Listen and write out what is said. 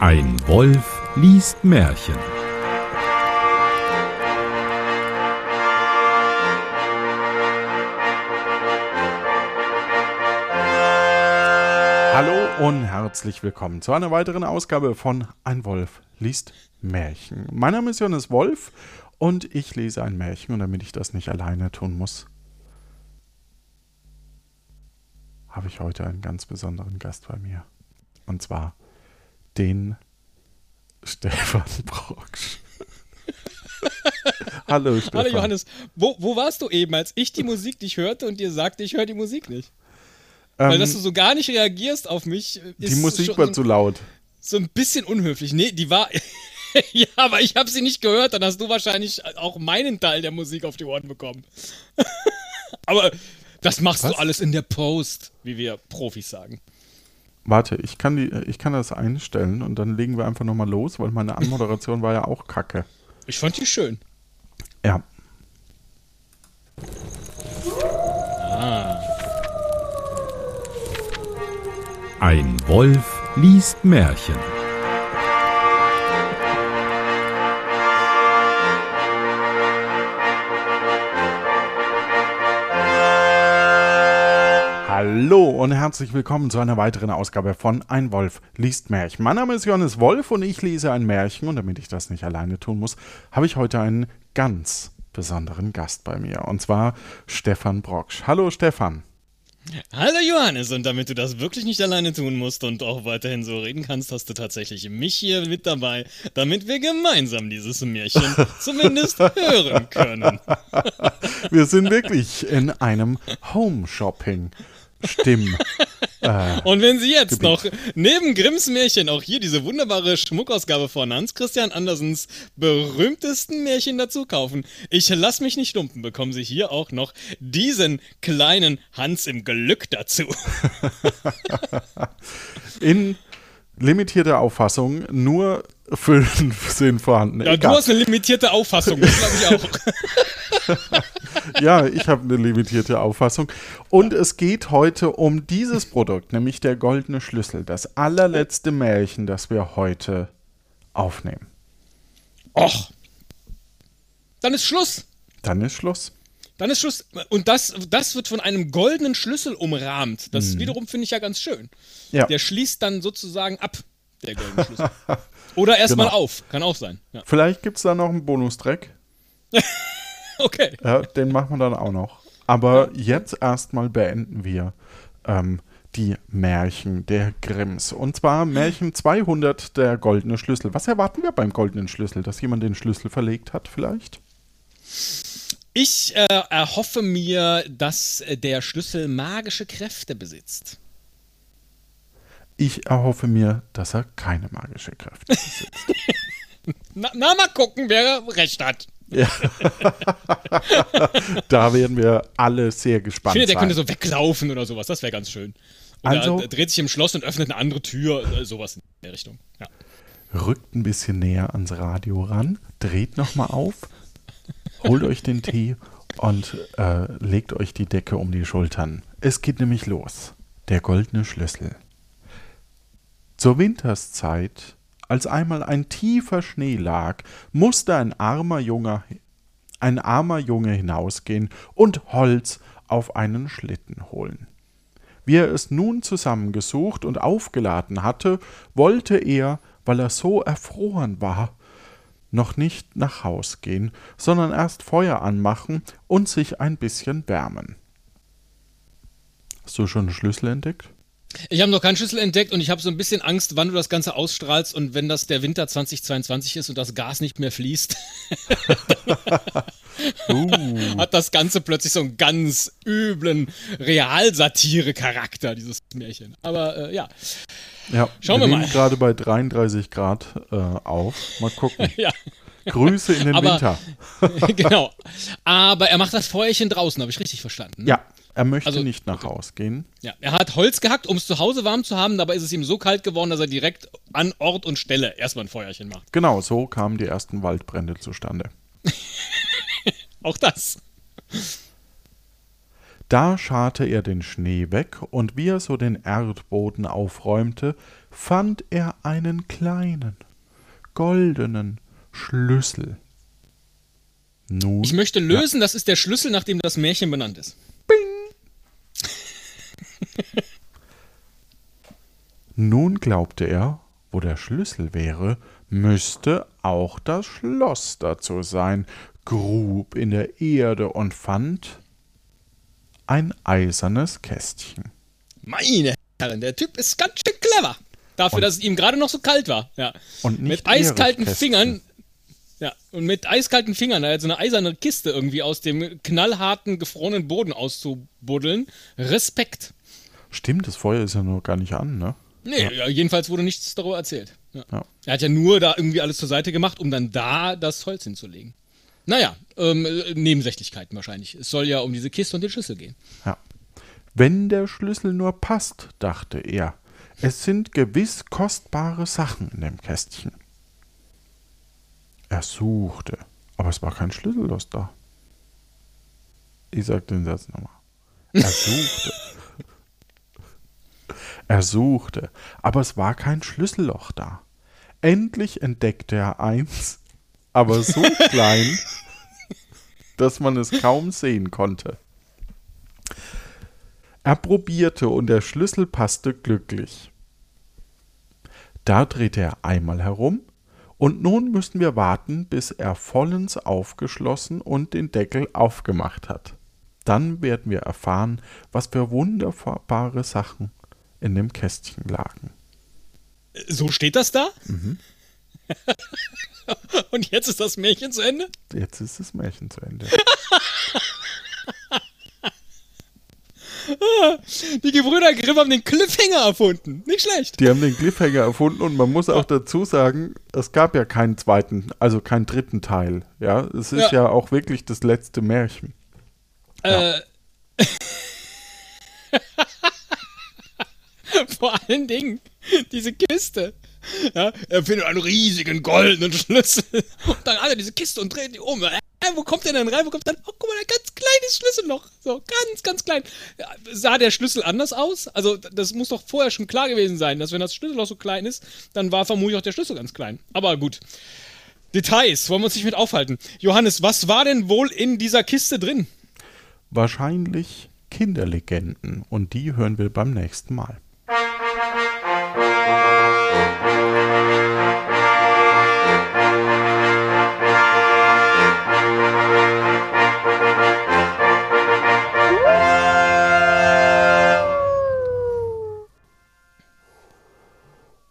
Ein Wolf liest Märchen. Hallo und herzlich willkommen zu einer weiteren Ausgabe von Ein Wolf liest Märchen. Mein Name ist Johannes Wolf und ich lese ein Märchen und damit ich das nicht alleine tun muss, habe ich heute einen ganz besonderen Gast bei mir. Und zwar den Stefan Brocksch. Hallo Stefan. Hallo Johannes, wo, wo warst du eben, als ich die Musik nicht hörte und dir sagte, ich höre die Musik nicht? Ähm, Weil dass du so gar nicht reagierst auf mich, ist die Musik war zu laut. so ein bisschen unhöflich. Nee, die war. ja, aber ich habe sie nicht gehört, dann hast du wahrscheinlich auch meinen Teil der Musik auf die Ohren bekommen. aber das machst Was? du alles in der Post, wie wir Profis sagen. Warte, ich kann, die, ich kann das einstellen und dann legen wir einfach nochmal los, weil meine Anmoderation war ja auch kacke. Ich fand die schön. Ja. Ein Wolf liest Märchen. Hallo und herzlich willkommen zu einer weiteren Ausgabe von Ein Wolf liest Märchen. Mein Name ist Johannes Wolf und ich lese ein Märchen und damit ich das nicht alleine tun muss, habe ich heute einen ganz besonderen Gast bei mir und zwar Stefan Brocksch. Hallo Stefan. Hallo Johannes, und damit du das wirklich nicht alleine tun musst und auch weiterhin so reden kannst, hast du tatsächlich mich hier mit dabei, damit wir gemeinsam dieses Märchen zumindest hören können. Wir sind wirklich in einem Home Shopping Stimm. Äh, Und wenn Sie jetzt Gebiet. noch neben Grimms Märchen auch hier diese wunderbare Schmuckausgabe von Hans Christian Andersens berühmtesten Märchen dazu kaufen, ich lass mich nicht lumpen, bekommen Sie hier auch noch diesen kleinen Hans im Glück dazu. in limitierter Auffassung nur fünf sind vorhanden. Ja, du hast eine limitierte Auffassung, das glaube ich auch. Ja, ich habe eine limitierte Auffassung. Und es geht heute um dieses Produkt, nämlich der goldene Schlüssel. Das allerletzte Märchen, das wir heute aufnehmen. Och. Dann ist Schluss. Dann ist Schluss. Dann ist Schluss. Und das, das wird von einem goldenen Schlüssel umrahmt. Das wiederum finde ich ja ganz schön. Mhm. Ja. Der schließt dann sozusagen ab, der goldene Schlüssel. Oder erstmal Genau. auf. Kann auch sein. Ja. Vielleicht gibt es da noch einen Bonustrack. Okay. Ja, den machen wir dann auch noch. Aber jetzt erstmal beenden wir ähm, die Märchen der Grimms. Und zwar Märchen 200, der goldene Schlüssel. Was erwarten wir beim goldenen Schlüssel? Dass jemand den Schlüssel verlegt hat vielleicht? Ich äh, erhoffe mir, dass äh, der Schlüssel magische Kräfte besitzt. Ich erhoffe mir, dass er keine magische Kräfte besitzt. Na, na mal gucken, wer recht hat. da werden wir alle sehr Ich gespannt finde, der sein. könnte so weglaufen oder sowas. Das wäre ganz schön. Oder Also- er dreht sich im Schloss und öffnet eine andere Tür. Äh, sowas in der Richtung. Ja. Rückt ein bisschen näher ans Radio ran, dreht nochmal auf, holt euch den Tee und äh, legt euch die Decke um die Schultern. Es geht nämlich los. Der goldene Schlüssel. Zur Winterszeit, als einmal ein tiefer Schnee lag, musste ein armer Junge, ein armer Junge hinausgehen und Holz auf einen Schlitten holen. Wie er es nun zusammengesucht und aufgeladen hatte, wollte er, weil er so erfroren war, noch nicht nach Haus gehen, sondern erst Feuer anmachen und sich ein bisschen wärmen. Hast du schon einen Schlüssel entdeckt? Ich habe noch keinen Schlüssel entdeckt und ich habe so ein bisschen Angst, wann du das Ganze ausstrahlst und wenn das der Winter 2022 ist und das Gas nicht mehr fließt, Uh, hat das Ganze plötzlich so einen ganz üblen Realsatire-Charakter, dieses Märchen. Aber äh, ja, ja, Schauen wir nehmen mal. gerade bei 33 Grad äh, auf. Mal gucken. ja, Grüße in den Aber- Winter. genau. Aber er macht das Feuerchen draußen, habe ich richtig verstanden? ne? Ja, er möchte Also- nicht nach Haus gehen. ja. Er hat Holz gehackt, um es zu Hause warm zu haben, dabei ist es ihm so kalt geworden, dass er direkt an Ort und Stelle erstmal ein Feuerchen macht. Genau, so kamen die ersten Waldbrände zustande. Auch das. Da scharte er den Schnee weg, und wie er so den Erdboden aufräumte, fand er einen kleinen, goldenen Schlüssel. Nun, Ich möchte lösen, das ist der Schlüssel, nach dem das Märchen benannt ist. nun glaubte er, wo der Schlüssel wäre, müsste auch das Schloss dazu sein, grub in der Erde und fand ein eisernes Kästchen. Meine Herren, der Typ ist ganz schön clever. Dafür, Und- dass es ihm gerade noch so kalt war. Ja. Und mit eiskalten Fingern. Ja, und mit eiskalten Fingern, da jetzt so eine eiserne Kiste irgendwie aus dem knallharten, gefrorenen Boden auszubuddeln. Respekt. Stimmt, das Feuer ist ja noch gar nicht an, ne? Nee, ja. jedenfalls wurde nichts darüber erzählt. Ja. Ja. Er hat ja nur da irgendwie alles zur Seite gemacht, um dann da das Holz hinzulegen. Naja, ähm, äh, Nebensächlichkeiten wahrscheinlich. Es soll ja um diese Kiste und den Schlüssel gehen. Ja. Wenn der Schlüssel nur passt, dachte er, es sind gewiss kostbare Sachen in dem Kästchen. Er suchte, aber es war kein Schlüssellos da. Ich sag den Satz nochmal. Er suchte. er suchte, aber es war kein Schlüsselloch da. Endlich entdeckte er eins, aber so klein, dass man es kaum sehen konnte. Er probierte und der Schlüssel passte glücklich. Da drehte er einmal herum und nun müssen wir warten, bis er vollends aufgeschlossen und den Deckel aufgemacht hat. Dann werden wir erfahren, was für wunderbare Sachen in dem Kästchen lagen. So steht das da? Mhm. und jetzt ist das Märchen zu Ende? Jetzt ist das Märchen zu Ende. Die Gebrüder Grimm haben den Cliffhanger erfunden. Nicht schlecht. Die haben den Cliffhanger erfunden und man muss auch dazu sagen, es gab ja keinen zweiten, also keinen dritten Teil. Ja, es ist ja, Ja. auch wirklich das letzte Märchen. Äh, vor allen Dingen diese Kiste. Ja, er findet einen riesigen goldenen Schlüssel. Und dann alle diese Kiste und dreht die um. Äh, wo kommt der denn rein? Wo kommt dann? Oh, guck mal, ein ganz kleines Schlüsselloch. So, ganz, ganz klein. Ja, sah der Schlüssel anders aus? Also, das muss doch vorher schon klar gewesen sein, dass wenn das Schlüsselloch so klein ist, dann war vermutlich auch der Schlüssel ganz klein. Aber gut. Details, wollen wir uns nicht mit aufhalten. Johannes, was war denn wohl in dieser Kiste drin? Wahrscheinlich Kinderlegenden und die hören wir beim nächsten Mal.